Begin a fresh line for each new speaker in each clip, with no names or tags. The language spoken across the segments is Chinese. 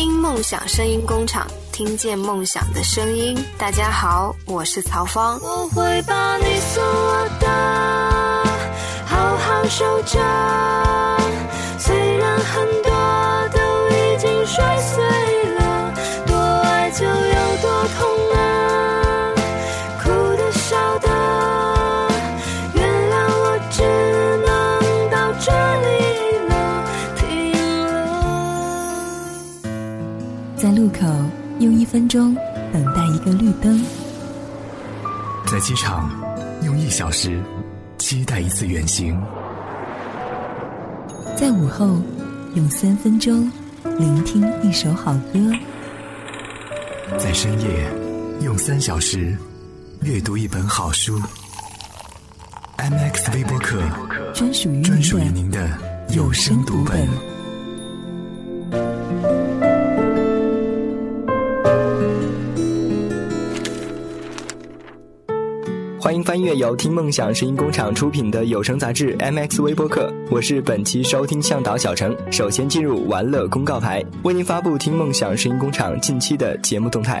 听梦想声音工厂，听见梦想的声音。大家好，我是曹芳。
我会把你送我的，好好守着。虽然很多
用一分钟等待一个绿灯，
在机场用一小时期待一次远行，
在午后用三分钟聆听一首好歌，
在深夜用三小时阅读一本好书。MX 微播客，
专属于
专属于
您的
您的有声读本。
音乐由听梦想声音工厂出品的有声杂志 MX 微播客，我是本期收听向导小程。首先进入玩乐公告牌，为您发布听梦想声音工厂近期的节目动态。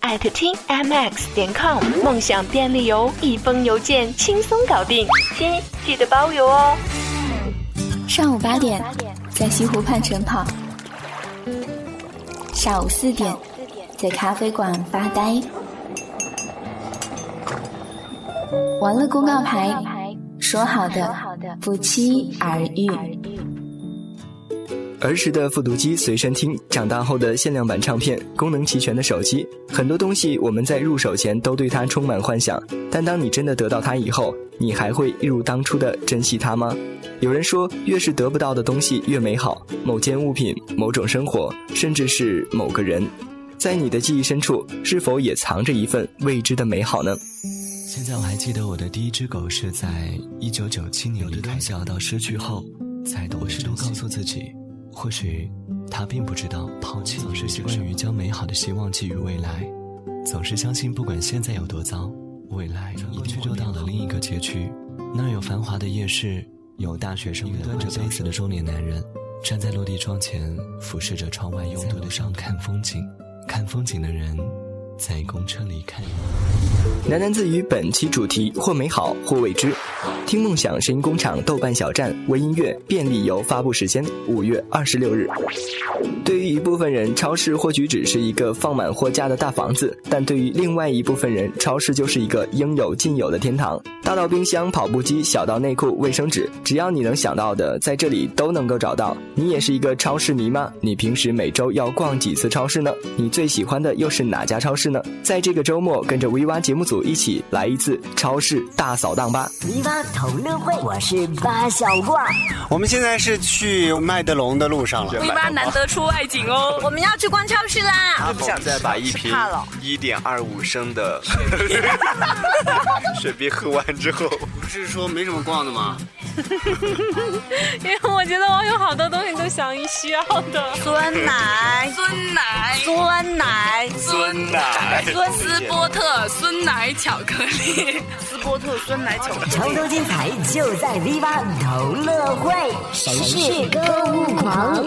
艾特听 mx 点 com，梦想便利邮，一封邮件轻松搞定，亲记得包邮哦。
上午八点，在西湖畔晨跑；下午四点，在咖啡馆发呆。完了公告牌，说好的，不期而遇。
儿时的复读机随身听，长大后的限量版唱片，功能齐全的手机，很多东西我们在入手前都对它充满幻想，但当你真的得到它以后，你还会一如当初的珍惜它吗？有人说，越是得不到的东西越美好，某件物品、某种生活，甚至是某个人，在你的记忆深处，是否也藏着一份未知的美好呢？
现在我还记得我的第一只狗是在一九九七年离开，小到失去后才懂。我试图告诉自己。或许他并不知道，抛弃总是习惯于将美好的希望寄予未来，总是相信不管现在有多糟，未来一定就到了另一个街区。那儿有繁华的夜市，有大学生们端着杯子的中年男人，站在落地窗前，俯视着窗外拥堵的上看风景。看风景的人，在公车离开。
喃喃自语本期主题：或美好，或未知。听梦想声音工厂豆瓣小站微音乐便利游发布时间：五月二十六日。对于一部分人，超市或许只是一个放满货架的大房子，但对于另外一部分人，超市就是一个应有尽有的天堂。大到冰箱、跑步机，小到内裤、卫生纸，只要你能想到的，在这里都能够找到。你也是一个超市迷吗？你平时每周要逛几次超市呢？你最喜欢的又是哪家超市呢？在这个周末，跟着 V 蛙节目组一起来一次超市大扫荡吧
！V 蛙同乐会，我是八小怪。
我们现在是去麦德龙的路上了。
V 蛙难得出外景哦，
我们要去逛超市啦！
现在把一瓶一点二五升的水啤喝完之后，不是说没什么逛的吗？
因为我觉得我有好多东西都想需要的。
酸奶，
酸奶，
酸奶，
酸奶，
酸 斯波特酸奶巧克力，斯波特酸奶巧克力，
超多精彩就在 V 八同乐会，谁是购物狂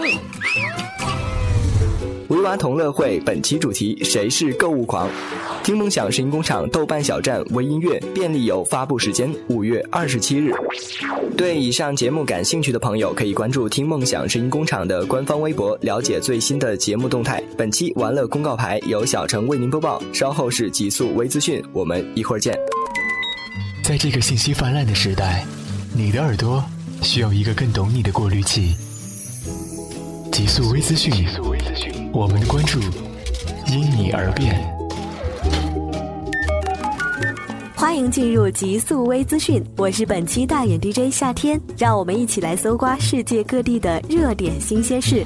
？？V 八同乐会本期主题：谁是购物狂？听梦想声音工厂豆瓣小站微音乐便利有发布时间：五月二十七日。对以上节目感兴趣的朋友，可以关注听梦想声音工厂的官方微博，了解最新的节目动态。本期玩乐公告牌由小程为您播报，稍后是极速微资讯，我们一会儿见。
在这个信息泛滥的时代，你的耳朵需要一个更懂你的过滤器。极速微资讯，我们的关注因你而变。
欢迎进入极速微资讯，我是本期大眼 DJ 夏天，让我们一起来搜刮世界各地的热点新鲜事。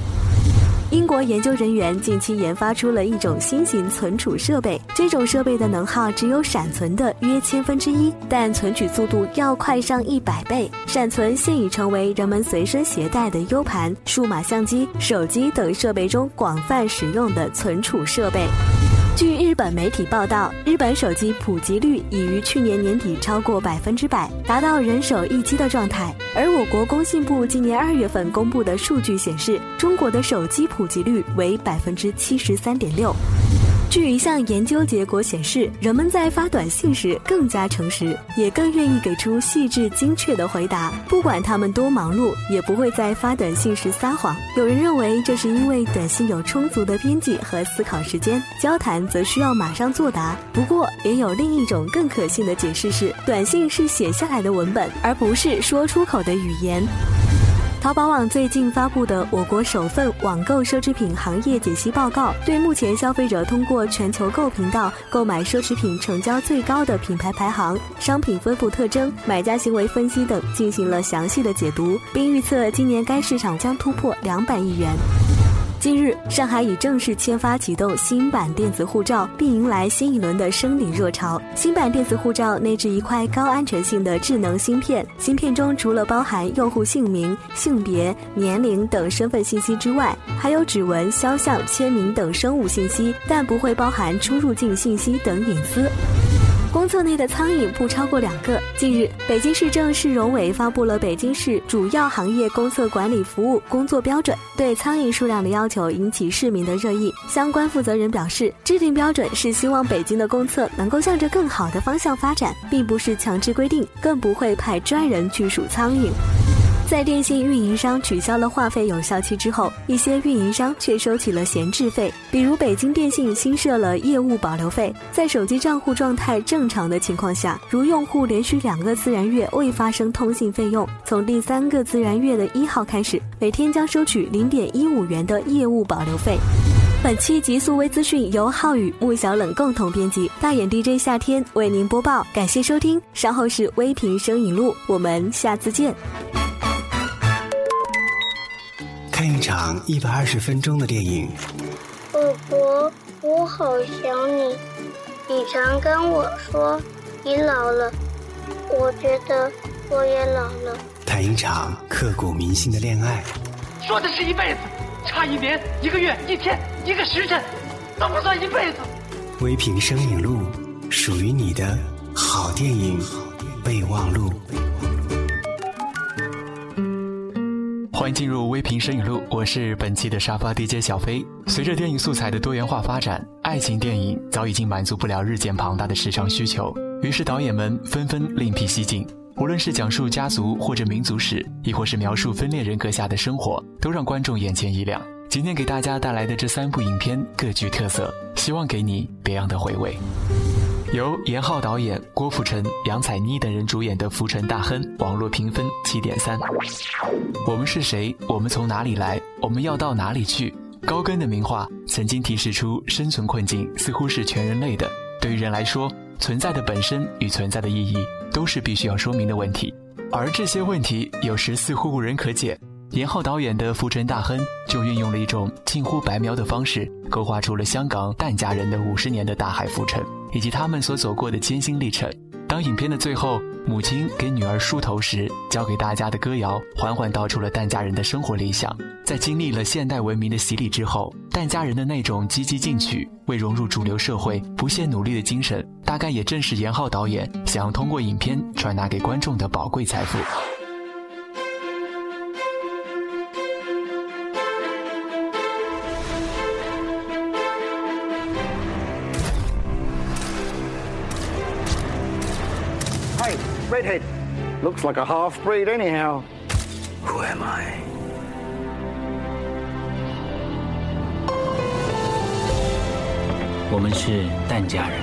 英国研究人员近期研发出了一种新型存储设备，这种设备的能耗只有闪存的约千分之一，但存取速度要快上一百倍。闪存现已成为人们随身携带的 U 盘、数码相机、手机等设备中广泛使用的存储设备。据日本媒体报道，日本手机普及率已于去年年底超过百分之百，达到人手一机的状态。而我国工信部今年二月份公布的数据显示，中国的手机普及率为百分之七十三点六。据一项研究结果显示，人们在发短信时更加诚实，也更愿意给出细致精确的回答。不管他们多忙碌，也不会在发短信时撒谎。有人认为这是因为短信有充足的编辑和思考时间，交谈则需要马上作答。不过，也有另一种更可信的解释是，短信是写下来的文本，而不是说出口的语言。淘宝网最近发布的我国首份网购奢侈品行业解析报告，对目前消费者通过全球购频道购买奢侈品成交最高的品牌排行、商品分布特征、买家行为分析等进行了详细的解读，并预测今年该市场将突破两百亿元。近日，上海已正式签发启动新版电子护照，并迎来新一轮的申领热潮。新版电子护照内置一块高安全性的智能芯片，芯片中除了包含用户姓名、性别、年龄等身份信息之外，还有指纹、肖像、签名等生物信息，但不会包含出入境信息等隐私。公厕内的苍蝇不超过两个。近日，北京市政市容委发布了北京市主要行业公厕管理服务工作标准，对苍蝇数量的要求引起市民的热议。相关负责人表示，制定标准是希望北京的公厕能够向着更好的方向发展，并不是强制规定，更不会派专人去数苍蝇。在电信运营商取消了话费有效期之后，一些运营商却收起了闲置费。比如北京电信新设了业务保留费，在手机账户状态正常的情况下，如用户连续两个自然月未发生通信费用，从第三个自然月的一号开始，每天将收取零点一五元的业务保留费。本期极速微资讯由浩宇、穆小冷共同编辑，大眼 DJ 夏天为您播报，感谢收听。稍后是微评声影录，我们下次见。
看一场一百二十分钟的电影。
宝宝，我好想你。你常跟我说你老了，我觉得我也老了。
谈一场刻骨铭心的恋爱。
说的是一辈子，差一年、一个月、一天、一个时辰，都不算一辈子。
微评生影录，属于你的好电影备忘录。
欢迎进入微评声语录，我是本期的沙发 DJ 小飞。随着电影素材的多元化发展，爱情电影早已经满足不了日渐庞大的市场需求，于是导演们纷纷另辟蹊径。无论是讲述家族或者民族史，亦或是描述分裂人格下的生活，都让观众眼前一亮。今天给大家带来的这三部影片各具特色，希望给你别样的回味。由严浩导演、郭富城、杨采妮等人主演的《浮沉大亨》，网络评分七点三。我们是谁？我们从哪里来？我们要到哪里去？高更的名画曾经提示出，生存困境似乎是全人类的。对于人来说，存在的本身与存在的意义，都是必须要说明的问题。而这些问题有时似乎无人可解。严浩导演的《浮沉大亨》就运用了一种近乎白描的方式，勾画出了香港疍家人的五十年的大海浮沉。以及他们所走过的艰辛历程。当影片的最后，母亲给女儿梳头时，教给大家的歌谣，缓缓道出了疍家人的生活理想。在经历了现代文明的洗礼之后，疍家人的那种积极进取、为融入主流社会不懈努力的精神，大概也正是严浩导演想要通过影片传达给观众的宝贵财富。
Redhead. Looks like a half breed, anyhow.
Who am I?
我们是蛋家人，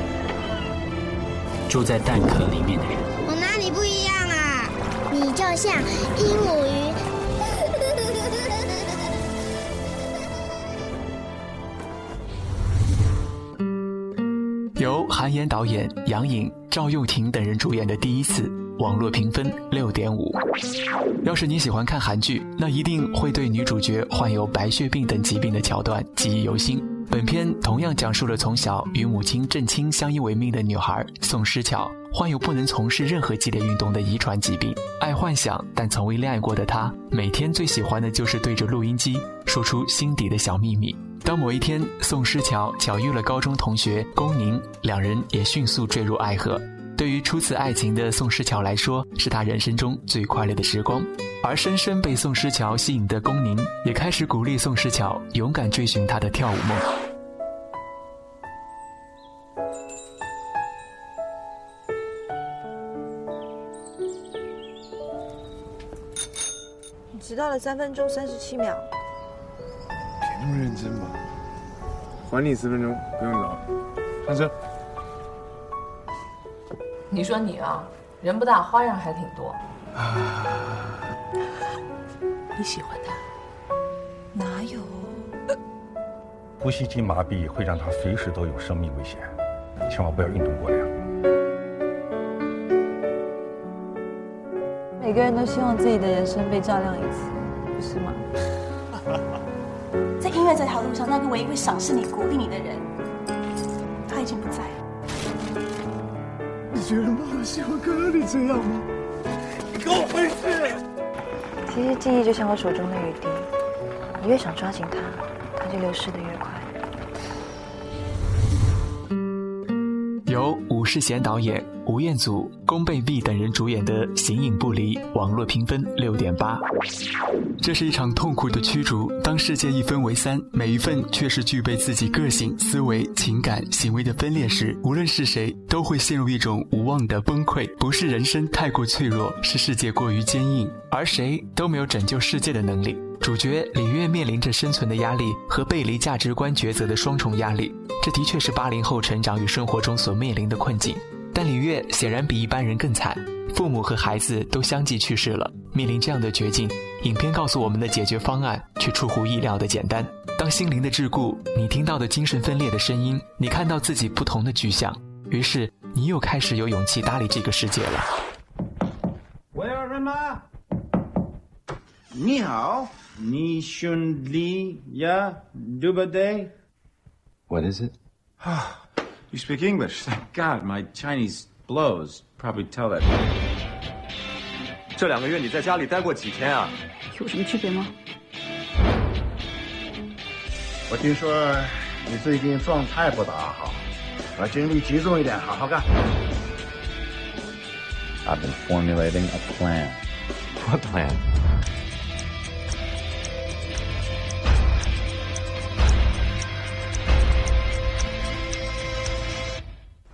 住在蛋壳里面的人。
我哪里不一样啊？你就像鹦鹉鱼。
由韩延导演、杨颖、赵又廷等人主演的《第一次》，网络评分六点五。要是你喜欢看韩剧，那一定会对女主角患有白血病等疾病的桥段记忆犹新。本片同样讲述了从小与母亲郑清相依为命的女孩宋诗乔，患有不能从事任何激烈运动的遗传疾病，爱幻想但从未恋爱过的她，每天最喜欢的就是对着录音机说出心底的小秘密。当某一天宋诗乔巧遇了高中同学龚宁，两人也迅速坠入爱河。对于初次爱情的宋诗乔来说，是她人生中最快乐的时光。而深深被宋诗乔吸引的龚宁，也开始鼓励宋诗乔勇敢追寻她的跳舞梦。
你迟到了三分钟三十七秒。
别那么认真吧，还你四分钟，不用找。上车。
你说你啊，人不大，花样还挺多。你喜欢他？
哪有？
呼吸机麻痹会让他随时都有生命危险，千万不要运动过量。
每个人都希望自己的人生被照亮一次，不是吗？
在音乐这条路上，那个唯一会赏识你、鼓励你的人，他已经不在了。
你觉得妈妈喜欢看到你这样吗？你给我回去！
其实记忆就像我手中的雨滴，你越想抓紧它，它就流失的越快。
由伍世贤导演、吴彦祖、龚蓓碧等人主演的《形影不离》，网络评分六点八。这是一场痛苦的驱逐。当世界一分为三，每一份却是具备自己个性、思维、情感、行为的分裂时，无论是谁，都会陷入一种无望的崩溃。不是人生太过脆弱，是世界过于坚硬，而谁都没有拯救世界的能力。主角李月面临着生存的压力和背离价值观抉择的双重压力，这的确是八零后成长与生活中所面临的困境。但李月显然比一般人更惨，父母和孩子都相继去世了。面临这样的绝境，影片告诉我们的解决方案却出乎意料的简单。当心灵的桎梏，你听到的精神分裂的声音，你看到自己不同的具象，于是你又开始有勇气搭理这个世界了。
喂，二分妈，你好，你兄弟呀，对不对
？What is it?
You speak English. Thank God, my Chinese blows. Probably tell that.
这两个月你在家里待过几天啊？
有什么区别吗？
我听说你最近状态不大好，把精力集中一点，好好干。
I've been formulating a plan. What plan?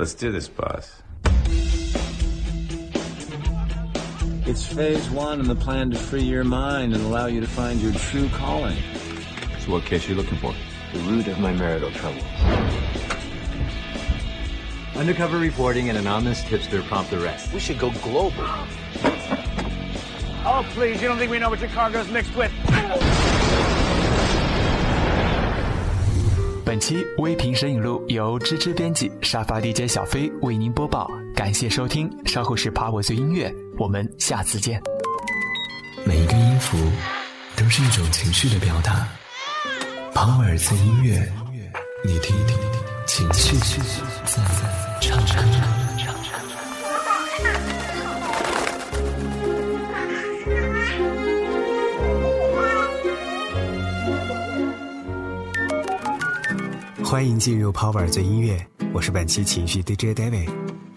Let's do this, boss. It's phase one in the plan to free your mind and allow you to find your true calling.
So what case are you looking for? The root of my marital troubles. Undercover reporting and anonymous tipster prompt the arrest. We should go global.
Oh, please, you don't think we know what your cargo's mixed with?
本期微评摄影录由芝芝编辑，沙发 DJ 小飞为您播报，感谢收听，稍后是爬我最音乐，我们下次见。
每一个音符都是一种情绪的表达。跑尔兹音乐，你听一听情绪在唱歌。
欢迎进入 Power 最音乐，我是本期情绪 DJ David。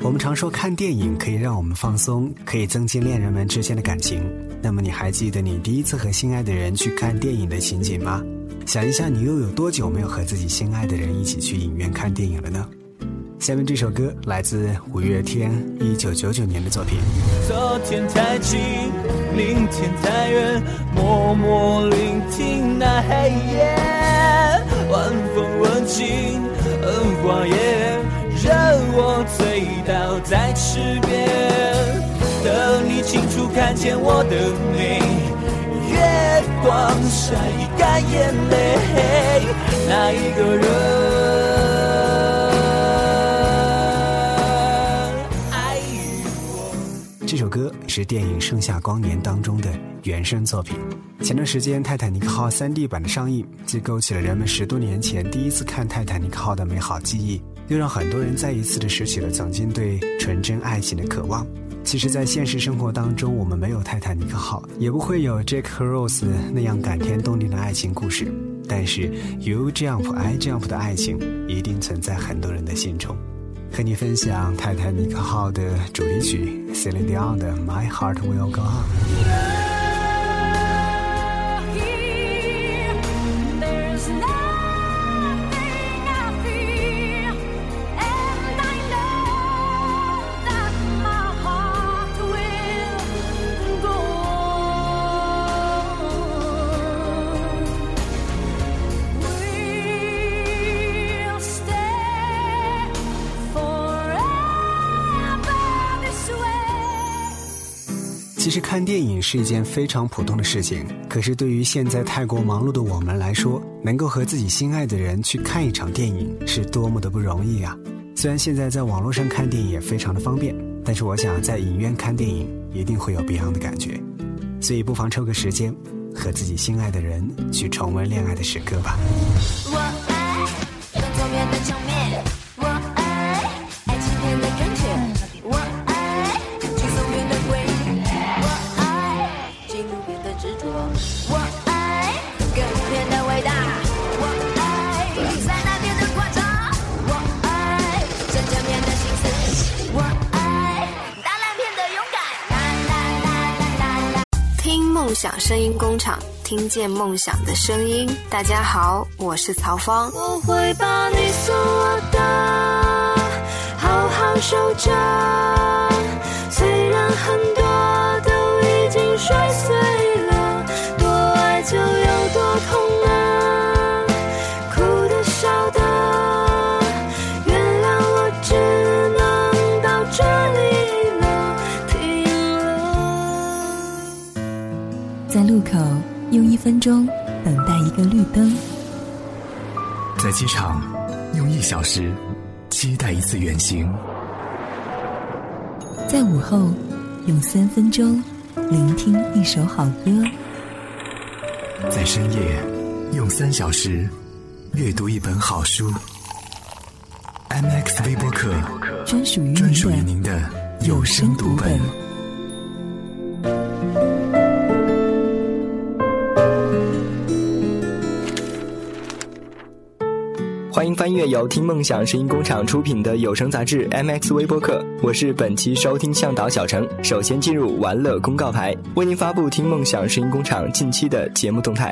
我们常说看电影可以让我们放松，可以增进恋人们之间的感情。那么你还记得你第一次和心爱的人去看电影的情景吗？想一下，你又有多久没有和自己心爱的人一起去影院看电影了呢？下面这首歌来自五月天一九九九年的作品。
昨天太近，明天太远，默默聆听那黑夜，晚在池边，等你清楚看见我的美，月光晒干眼泪，那一个人爱我。
这首歌是电影《盛夏光年》当中的原声作品。前段时间《泰坦尼克号》3D 版的上映，既勾起了人们十多年前第一次看《泰坦尼克号》的美好记忆，又让很多人再一次的拾起了曾经对纯真爱情的渴望。其实，在现实生活当中，我们没有泰坦尼克号，也不会有 Jack 和 Rose 那样感天动地的爱情故事。但是，You Jump I Jump 的爱情一定存在很多人的心中。和你分享泰坦尼克号的主题曲 Celine Dion 的 My Heart Will Go On。其实看电影是一件非常普通的事情，可是对于现在太过忙碌的我们来说，能够和自己心爱的人去看一场电影，是多么的不容易啊！虽然现在在网络上看电影也非常的方便，但是我想在影院看电影一定会有别样的感觉，所以不妨抽个时间，和自己心爱的人去重温恋爱的时刻吧。我爱的面。
梦想声音工厂，听见梦想的声音。大家好，我是曹芳。
我会把你送我的，好好守着。虽然很多都已经摔碎
分钟等待一个绿灯，
在机场用一小时期待一次远行，
在午后用三分钟聆听一首好歌，
在深夜用三小时阅读一本好书。M X 微播客
专属于
专属于您的有声读本。
翻阅由听梦想声音工厂出品的有声杂志 MX 微播客，我是本期收听向导小程。首先进入玩乐公告牌，为您发布听梦想声音工厂近期的节目动态。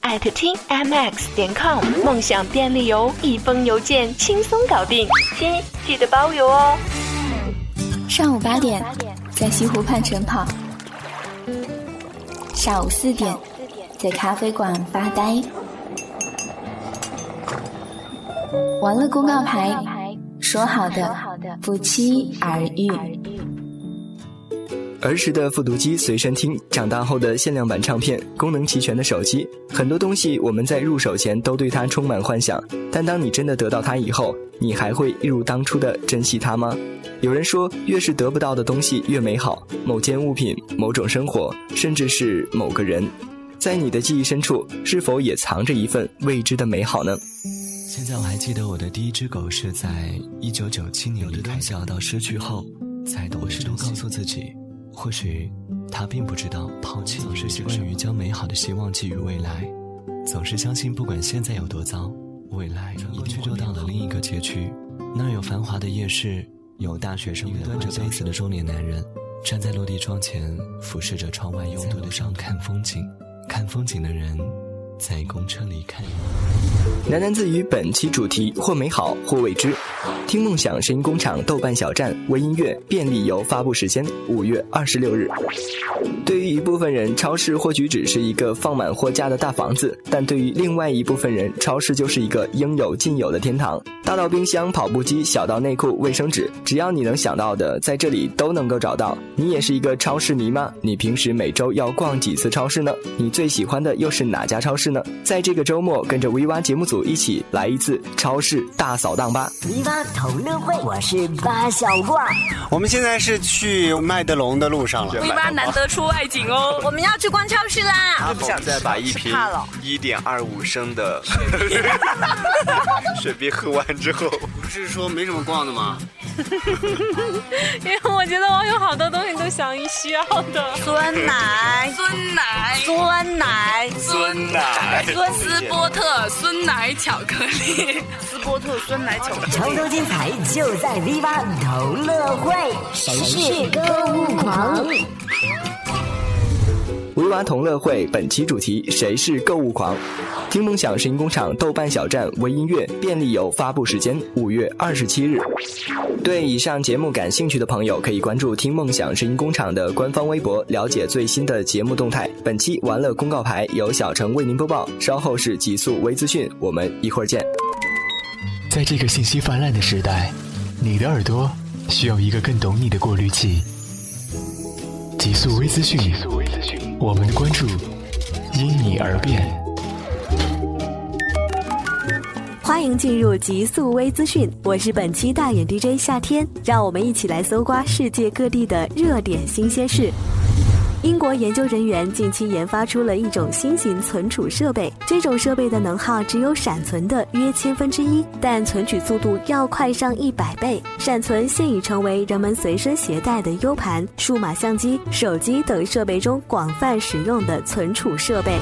艾特听 mx 点 com，梦想便利邮，一封邮件轻松搞定，亲记得包邮哦。
上午八点，在西湖畔晨跑；下午四点，在咖啡馆发呆。完了公告牌，说好的不期而遇。
儿时的复读机随身听，长大后的限量版唱片，功能齐全的手机，很多东西我们在入手前都对它充满幻想。但当你真的得到它以后，你还会一如当初的珍惜它吗？有人说，越是得不到的东西越美好。某件物品、某种生活，甚至是某个人，在你的记忆深处，是否也藏着一份未知的美好呢？
现在我还记得我的第一只狗是在一九九七年离开小到失去后，才懂事都告诉自己。或许他并不知道，抛弃总是习惯于将美好的希望寄予未来，总是相信不管现在有多糟，未来一定就到了另一个街区。那儿有繁华的夜市，有大学生，端着杯子的中年男人，站在落地窗前，俯视着窗外拥堵的上看风景。看风景的人，在公车离开。
喃喃自语本期主题或美好或未知。听梦想声音工厂豆瓣小站微音乐便利游发布时间五月二十六日。对于一部分人，超市或许只是一个放满货架的大房子，但对于另外一部分人，超市就是一个应有尽有的天堂。大到冰箱、跑步机，小到内裤、卫生纸，只要你能想到的，在这里都能够找到。你也是一个超市迷吗？你平时每周要逛几次超市呢？你最喜欢的又是哪家超市呢？在这个周末，跟着 V 娃节目组一起来一次超市大扫荡吧
！V 娃同乐会，我是八小挂。
我们现在是去麦德龙的路上了。
V 娃难得出外景哦，
我们要去逛超市啦！
他们再把一瓶一点二五升的雪碧喝完之后，不是说没什么逛的吗？
因为我觉得我有好多东西都想需要的，
酸奶、
酸奶、
酸奶、
酸奶、
酸斯波特酸奶。巧克力、斯波特酸奶巧克力，
超多精彩就在 Viva 同乐会，谁是购物狂？
维娃同乐会本期主题：谁是购物狂？听梦想声音工厂豆瓣小站微音乐便利有发布时间五月二十七日。对以上节目感兴趣的朋友，可以关注听梦想声音工厂的官方微博，了解最新的节目动态。本期玩乐公告牌由小程为您播报，稍后是极速微资讯，我们一会儿见。
在这个信息泛滥的时代，你的耳朵需要一个更懂你的过滤器。极速微资讯。我们的关注因你而变。
欢迎进入极速微资讯，我是本期大眼 DJ 夏天，让我们一起来搜刮世界各地的热点新鲜事。英国研究人员近期研发出了一种新型存储设备，这种设备的能耗只有闪存的约千分之一，但存取速度要快上一百倍。闪存现已成为人们随身携带的 U 盘、数码相机、手机等设备中广泛使用的存储设备。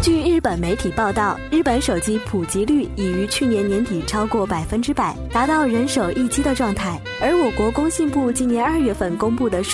据日本媒体报道，日本手机普及率已于去年年底超过百分之百，达到人手一机的状态。而我国工信部今年二月份公布的数。